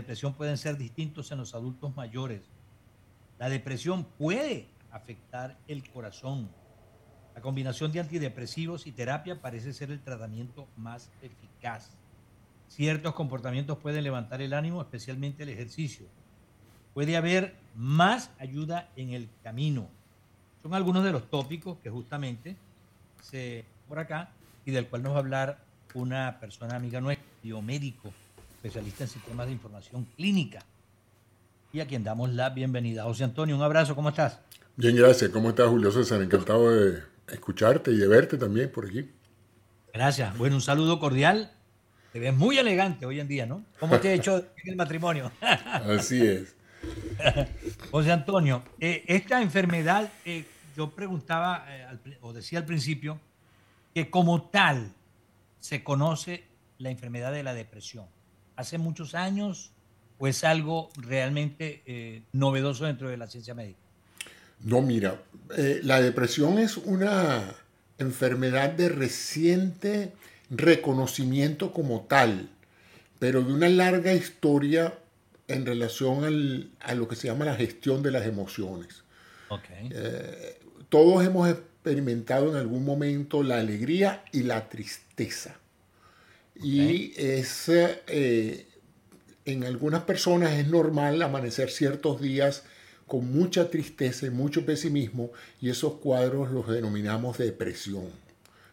depresión pueden ser distintos en los adultos mayores. La depresión puede afectar el corazón. La combinación de antidepresivos y terapia parece ser el tratamiento más eficaz. Ciertos comportamientos pueden levantar el ánimo, especialmente el ejercicio. Puede haber más ayuda en el camino. Son algunos de los tópicos que justamente se por acá y del cual nos va a hablar una persona amiga nuestra, biomédico, especialista en sistemas de información clínica, y a quien damos la bienvenida. José Antonio, un abrazo, ¿cómo estás? Bien, gracias. ¿Cómo estás, Julio César? Encantado de escucharte y de verte también por aquí. Gracias. Bueno, un saludo cordial. Te ves muy elegante hoy en día, ¿no? ¿Cómo te ha hecho en el matrimonio? Así es. José Antonio, eh, esta enfermedad, eh, yo preguntaba eh, o decía al principio que como tal se conoce la enfermedad de la depresión. Hace muchos años o es algo realmente novedoso dentro de la ciencia médica. No, mira, la depresión es una enfermedad de reciente reconocimiento como tal, pero de una larga historia en relación a lo que se llama la gestión de las emociones. Eh, todos hemos experimentado en algún momento la alegría y la tristeza. Y es, eh, en algunas personas es normal amanecer ciertos días con mucha tristeza y mucho pesimismo y esos cuadros los denominamos depresión.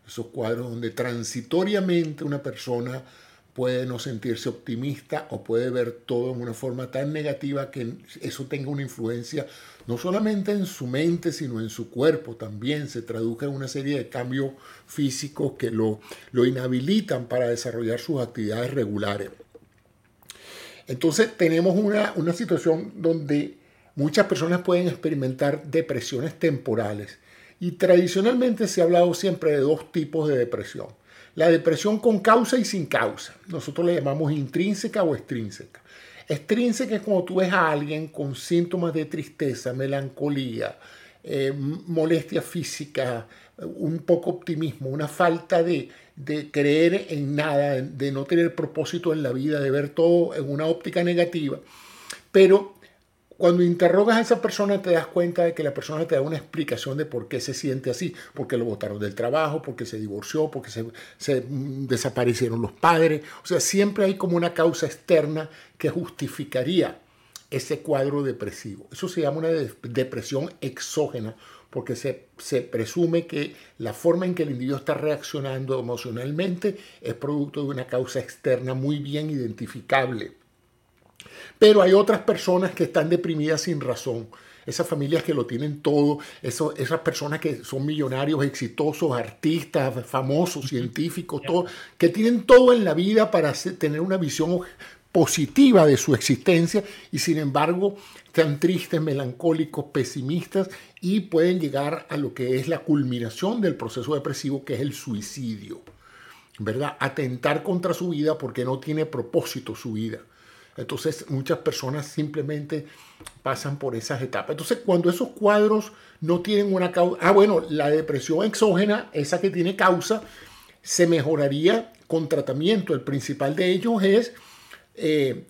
Esos cuadros donde transitoriamente una persona puede no sentirse optimista o puede ver todo en una forma tan negativa que eso tenga una influencia no solamente en su mente, sino en su cuerpo también, se traduzca en una serie de cambios físicos que lo, lo inhabilitan para desarrollar sus actividades regulares. Entonces tenemos una, una situación donde muchas personas pueden experimentar depresiones temporales y tradicionalmente se ha hablado siempre de dos tipos de depresión la depresión con causa y sin causa. Nosotros le llamamos intrínseca o extrínseca. Extrínseca es cuando tú ves a alguien con síntomas de tristeza, melancolía, eh, molestia física, un poco optimismo, una falta de, de creer en nada, de no tener propósito en la vida, de ver todo en una óptica negativa. Pero cuando interrogas a esa persona te das cuenta de que la persona te da una explicación de por qué se siente así, porque lo botaron del trabajo, porque se divorció, porque se, mm, desaparecieron los padres. O sea, siempre hay como una causa externa que justificaría ese cuadro depresivo. Eso se llama una depresión exógena, porque se, se, presume que la forma en que el individuo está reaccionando emocionalmente es producto de una causa externa muy bien identificable. Pero hay otras personas que están deprimidas sin razón. Esas familias que lo tienen todo, esas personas que son millonarios, exitosos, artistas, famosos, científicos, todo, que tienen todo en la vida para tener una visión positiva de su existencia y sin embargo están tristes, melancólicos, pesimistas y pueden llegar a lo que es la culminación del proceso depresivo, que es el suicidio. ¿Verdad? Atentar contra su vida porque no tiene propósito su vida. Entonces muchas personas simplemente pasan por esas etapas. Entonces cuando esos cuadros no tienen una causa, ah bueno, la depresión exógena, esa que tiene causa, se mejoraría con tratamiento. El principal de ellos es eh,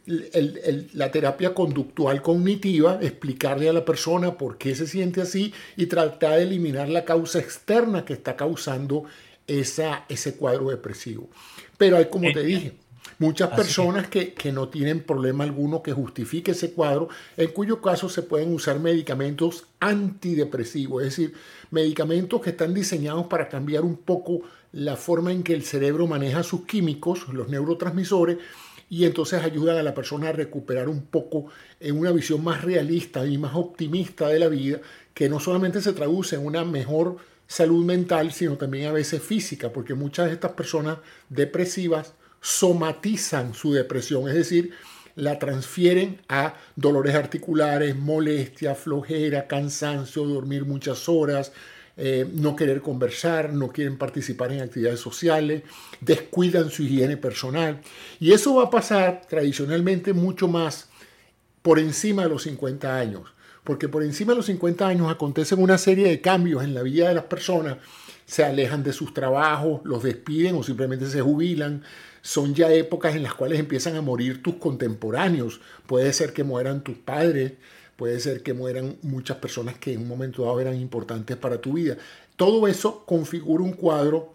la terapia conductual cognitiva, explicarle a la persona por qué se siente así y tratar de eliminar la causa externa que está causando esa, ese cuadro depresivo. Pero hay, como te dije, Muchas personas que, no tienen problema alguno que justifique ese cuadro, en cuyo caso se pueden usar medicamentos antidepresivos, es decir, medicamentos que están diseñados para cambiar un poco la forma en que el cerebro maneja sus químicos, los neurotransmisores, y entonces ayudan a la persona a recuperar un poco en una visión más realista y más optimista de la vida, que no solamente se traduce en una mejor salud mental, sino también a veces física, porque muchas de estas personas depresivas somatizan su depresión, es decir, la transfieren a dolores articulares, molestia, flojera, cansancio, dormir muchas horas, eh, no querer conversar, no quieren participar en actividades sociales, descuidan su higiene personal. Y eso va a pasar tradicionalmente mucho más por encima de los 50 años, porque por encima de los 50 años acontecen una serie de cambios en la vida de las personas se alejan de sus trabajos, los despiden o simplemente se jubilan. Son ya épocas en las cuales empiezan a morir tus contemporáneos. Puede ser que mueran tus padres, puede ser que mueran muchas personas que en un momento dado eran importantes para tu vida. Todo eso configura un cuadro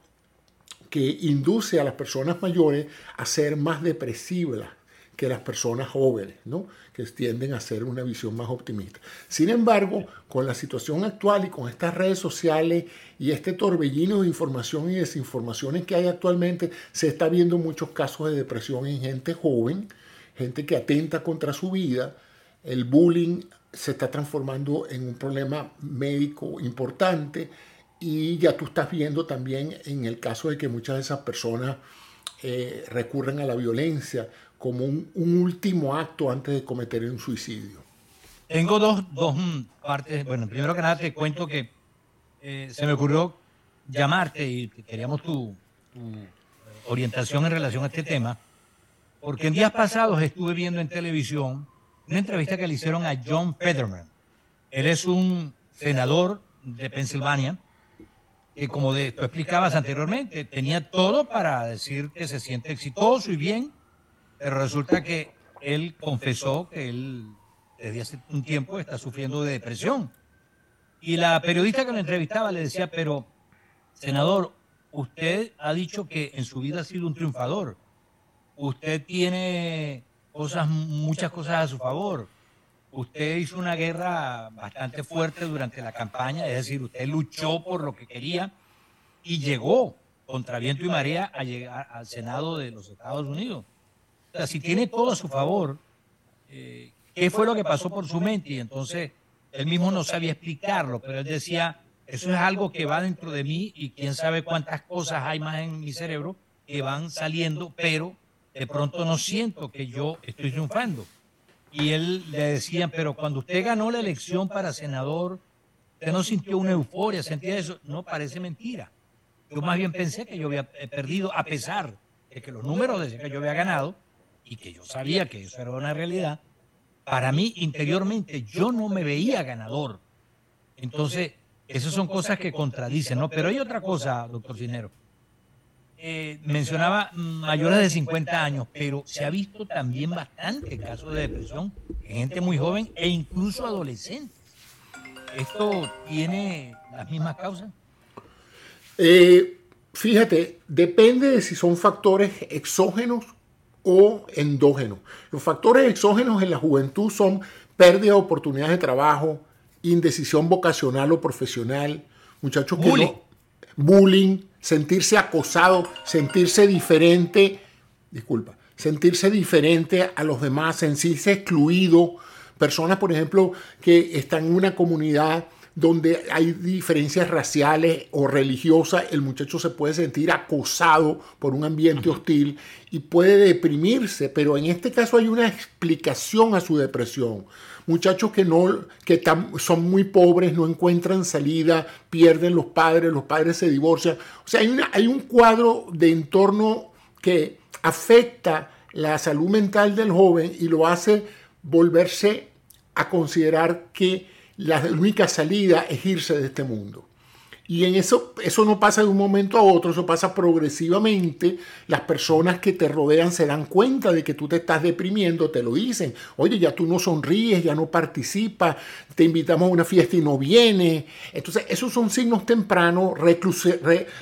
que induce a las personas mayores a ser más depresivas que las personas jóvenes, ¿no? que tienden a ser una visión más optimista. Sin embargo, con la situación actual y con estas redes sociales y este torbellino de información y desinformaciones que hay actualmente, se está viendo muchos casos de depresión en gente joven, gente que atenta contra su vida. El bullying se está transformando en un problema médico importante y ya tú estás viendo también en el caso de que muchas de esas personas eh, recurren a la violencia como un, último acto antes de cometer un suicidio. Tengo dos, dos partes. Bueno, primero que nada te cuento que eh, se me ocurrió llamarte y queríamos tu, orientación en relación a este tema, porque en días pasados estuve viendo en televisión una entrevista que le hicieron a John Fetterman. Él es un senador de Pensilvania que, como de, tú explicabas anteriormente, tenía todo para decir que se siente exitoso y bien, resulta que él confesó que él desde hace un tiempo está sufriendo de depresión. Y la periodista que lo entrevistaba le decía, pero, senador, usted ha dicho que en su vida ha sido un triunfador. Usted tiene muchas cosas a su favor. Usted hizo una guerra bastante fuerte durante la campaña, es decir, usted luchó por lo que quería y llegó contra viento y marea a llegar al Senado de los Estados Unidos si tiene todo a su favor, eh, ¿qué fue lo que pasó por su mente? Y entonces él mismo no sabía explicarlo, pero él decía, eso es algo que va dentro de mí y quién sabe cuántas cosas hay más en mi cerebro que van saliendo, pero de pronto no siento que yo estoy triunfando. Y él le decía, pero cuando usted ganó la elección para senador, usted no sintió una euforia, sentía eso. No, parece mentira. Yo más bien pensé que yo había perdido, a pesar de que los números decían que yo había ganado, y que yo sabía que eso era una realidad, para mí interiormente yo no me veía ganador. Entonces, esas son cosas que contradicen, ¿no? Pero hay otra cosa, doctor Cinero. Eh, mencionaba mayores de 50 años, pero se ha visto también bastante casos de depresión en gente muy joven e incluso adolescentes. ¿Esto tiene las mismas causas? Eh, fíjate, depende de si son factores exógenos o endógenos. Los factores exógenos en la juventud son pérdida de oportunidades de trabajo, indecisión vocacional o profesional, muchachos que bullying. bullying, sentirse acosado, sentirse diferente, disculpa, sentirse diferente a los demás, sentirse excluido, personas, por ejemplo, que están en una comunidad donde hay diferencias raciales o religiosas, el muchacho se puede sentir acosado por un ambiente hostil y puede deprimirse, pero en este caso hay una explicación a su depresión. Muchachos que, no, que son muy pobres, no encuentran salida, pierden los padres, los padres se divorcian. O sea, hay, hay un cuadro de entorno que afecta la salud mental del joven y lo hace volverse a considerar que la única salida es irse de este mundo. Y en eso, eso no pasa de un momento a otro, eso pasa progresivamente. Las personas que te rodean se dan cuenta de que tú te estás deprimiendo, te lo dicen. Oye, ya tú no sonríes, ya no participas, te invitamos a una fiesta y no vienes. Entonces, esos son signos tempranos.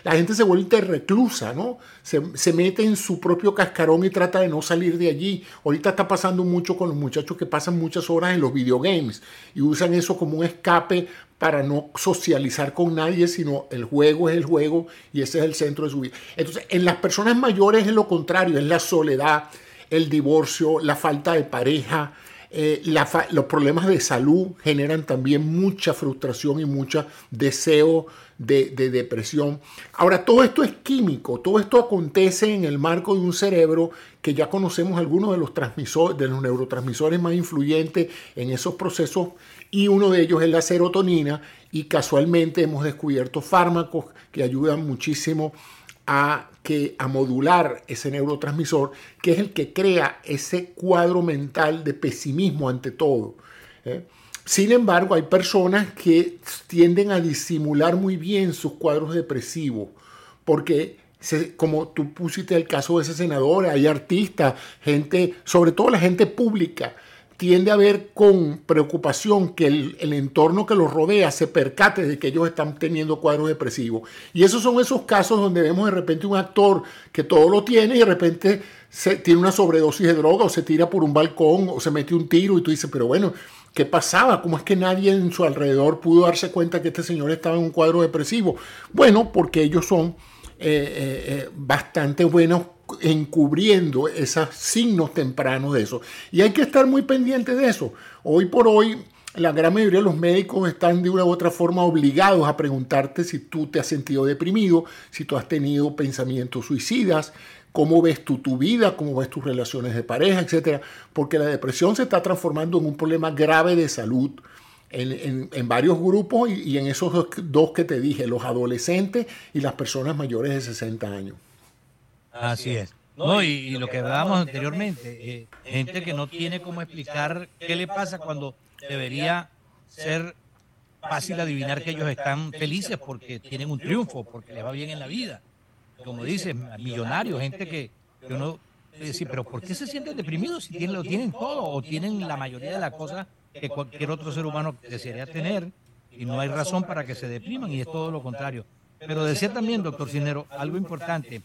la gente se vuelve reclusa, ¿no? Se, se mete en su propio cascarón y trata de no salir de allí. Ahorita está pasando mucho con los muchachos que pasan muchas horas en los videogames y usan eso como un escape para no socializar con nadie, sino el juego es el juego y ese es el centro de su vida. Entonces, en las personas mayores es lo contrario, es la soledad, el divorcio, la falta de pareja, eh, los problemas de salud generan también mucha frustración y mucho deseo de, de, depresión. Ahora, todo esto es químico, todo esto acontece en el marco de un cerebro que ya conocemos algunos de los, de los neurotransmisores más influyentes en esos procesos y uno de ellos es la serotonina y casualmente hemos descubierto fármacos que ayudan muchísimo a, que, a modular ese neurotransmisor, que es el que crea ese cuadro mental de pesimismo ante todo. ¿eh? Sin embargo, hay personas que tienden a disimular muy bien sus cuadros depresivos, porque como tú pusiste el caso de ese senador, hay artistas, gente, sobre todo la gente pública, tiende a ver con preocupación que el, entorno que los rodea se percate de que ellos están teniendo cuadros depresivos. Y esos son esos casos donde vemos de repente un actor que todo lo tiene y de repente tiene una sobredosis de droga o se tira por un balcón o se mete un tiro y tú dices, pero bueno, ¿qué pasaba? ¿Cómo es que nadie en su alrededor pudo darse cuenta que este señor estaba en un cuadro depresivo? Bueno, porque ellos son eh, eh, eh, bastante buenos encubriendo esos signos tempranos de eso. Y hay que estar muy pendiente de eso. Hoy por hoy, la gran mayoría de los médicos están de una u otra forma obligados a preguntarte si tú te has sentido deprimido, si tú has tenido pensamientos suicidas, cómo ves tú tu vida, cómo ves tus relaciones de pareja, etcétera, porque la depresión se está transformando en un problema grave de salud en, varios grupos y, en esos dos, dos, que te dije, los adolescentes y las personas mayores de 60 años. Así es. No, y, lo que hablábamos anteriormente, eh, gente que no tiene cómo explicar qué le pasa cuando debería ser fácil adivinar que ellos están felices porque tienen un triunfo, porque les va bien en la vida. Como dices, millonarios, gente que, uno dice, pero ¿por qué se sienten deprimidos si tienen, lo tienen todo o tienen la mayoría de las cosas que cualquier otro ser humano desearía tener y no hay razón para que se depriman y es todo lo contrario. Pero decía también, doctor Cinero, algo importante,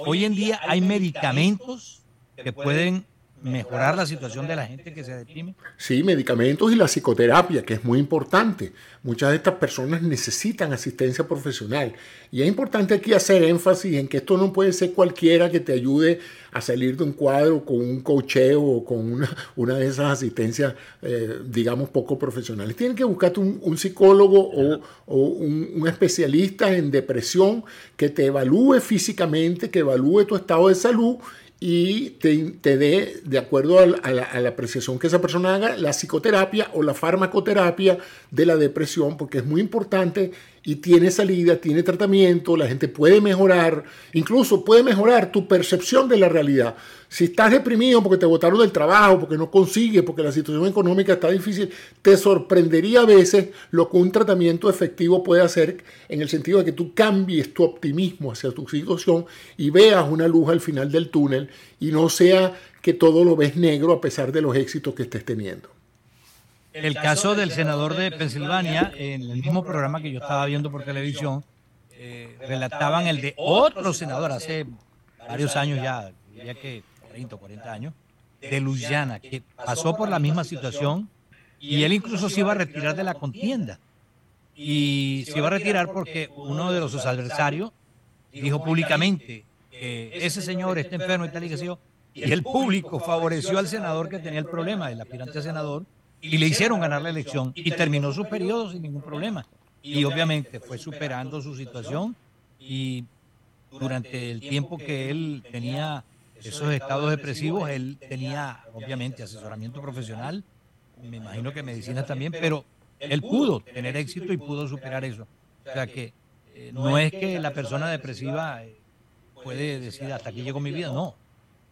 Hoy en día hay medicamentos que pueden mejorar la situación de la gente que se deprime? Sí, medicamentos y la psicoterapia, que es muy importante. Muchas de estas personas necesitan asistencia profesional. Y es importante aquí hacer énfasis en que esto no puede ser cualquiera que te ayude a salir de un cuadro con un cocheo o con una, una de esas asistencias, eh, digamos, poco profesionales. Tienes que buscarte un, psicólogo o, un especialista en depresión que te evalúe físicamente, que evalúe tu estado de salud y te, dé, de acuerdo a la, a la, apreciación que esa persona haga, la psicoterapia o la farmacoterapia de la depresión, porque es muy importante y tiene salida, tiene tratamiento, la gente puede mejorar, incluso puede mejorar tu percepción de la realidad. Si estás deprimido porque te botaron del trabajo, porque no consigues, porque la situación económica está difícil, te sorprendería a veces lo que un tratamiento efectivo puede hacer en el sentido de que tú cambies tu optimismo hacia tu situación y veas una luz al final del túnel y no sea que todo lo ves negro a pesar de los éxitos que estés teniendo. El caso del senador de Pensilvania, en el mismo programa que yo estaba viendo por televisión, eh, relataban el de otro senador hace varios años ya, diría que 30 o 40 años, de Louisiana, que pasó por la misma situación y él incluso se iba a retirar de la contienda. Y se iba a retirar porque uno de sus adversarios dijo públicamente que ese señor está enfermo y tal y que yo. Y el público favoreció al senador que tenía el problema, el aspirante senador, y le hicieron ganar la elección y terminó su periodo sin ningún problema. Y obviamente fue superando su situación y durante el tiempo que él tenía esos estados depresivos, él tenía obviamente asesoramiento profesional, me imagino que medicina también, pero él pudo tener éxito y pudo superar eso. O sea que eh, no es que la persona depresiva eh, puede decir hasta aquí llegó mi vida, no.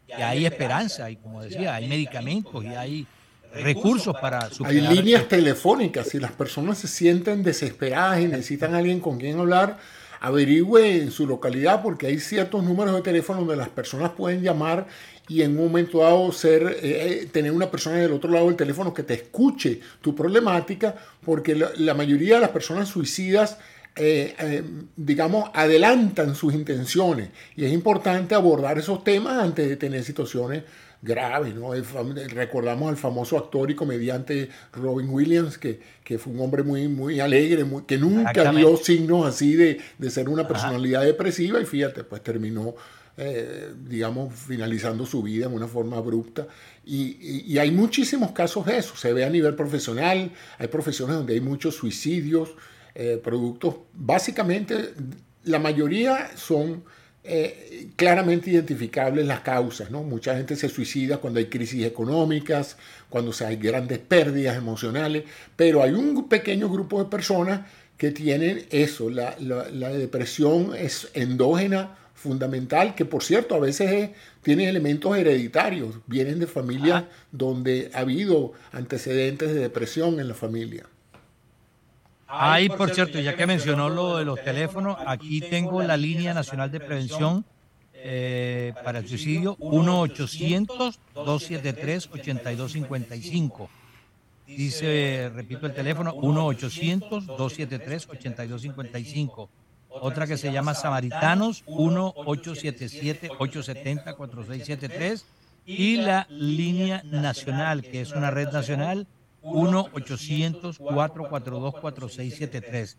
Y hay esperanza y como decía, hay medicamentos y hay recursos para superar. Hay líneas telefónicas, si las personas se sienten desesperadas y necesitan a alguien con quien hablar, averigüe en su localidad porque hay ciertos números de teléfono donde las personas pueden llamar y en un momento dado ser, eh, eh, tener una persona del otro lado del teléfono que te escuche tu problemática, porque la, mayoría de las personas suicidas, eh, digamos, adelantan sus intenciones y es importante abordar esos temas antes de tener situaciones grave, ¿no? recordamos al famoso actor y comediante Robin Williams, que, que fue un hombre muy, muy alegre, que nunca dio signos así de, de ser una personalidad depresiva y fíjate, pues terminó, eh, digamos, finalizando su vida en una forma abrupta. Y, y, hay muchísimos casos de eso, se ve a nivel profesional, hay profesiones donde hay muchos suicidios, eh, productos, básicamente la mayoría son eh, claramente identificables las causas. ¿no? Mucha gente se suicida cuando hay crisis económicas, cuando hay grandes pérdidas emocionales, pero hay un pequeño grupo de personas que tienen eso, la, la, depresión es endógena fundamental, que por cierto a veces tiene elementos hereditarios, vienen de familias donde ha habido antecedentes de depresión en la familia. Ahí, por cierto, ya que mencionó lo de los teléfonos, aquí tengo la línea nacional de prevención eh, para el suicidio 1-800-273-8255. Dice, repito el teléfono, 1-800-273-8255. Otra que se llama Samaritanos, 1-877-870-4673. Y la línea nacional, que es una red nacional, 1-800-442-4673.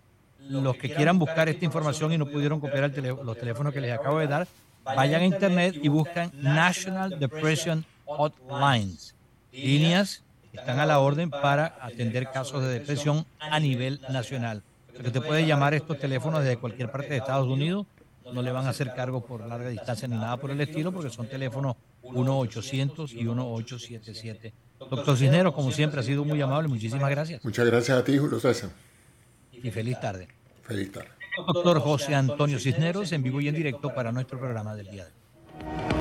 Los que quieran buscar esta información y no pudieron copiar los teléfonos que les acabo de dar, vayan a internet y buscan National Depression Hotlines. Líneas están a la orden para atender casos de depresión a nivel nacional. Porque te puede llamar estos teléfonos desde cualquier parte de Estados Unidos. No le van a hacer cargo por larga distancia ni nada por el estilo, porque son teléfonos 1-800 y 1-877. Doctor Cisneros, como siempre, ha sido muy amable. Muchísimas gracias. Muchas gracias a ti, Julio César. Y feliz tarde. Feliz tarde. Doctor José Antonio Cisneros, en vivo y en directo para nuestro programa del día de hoy.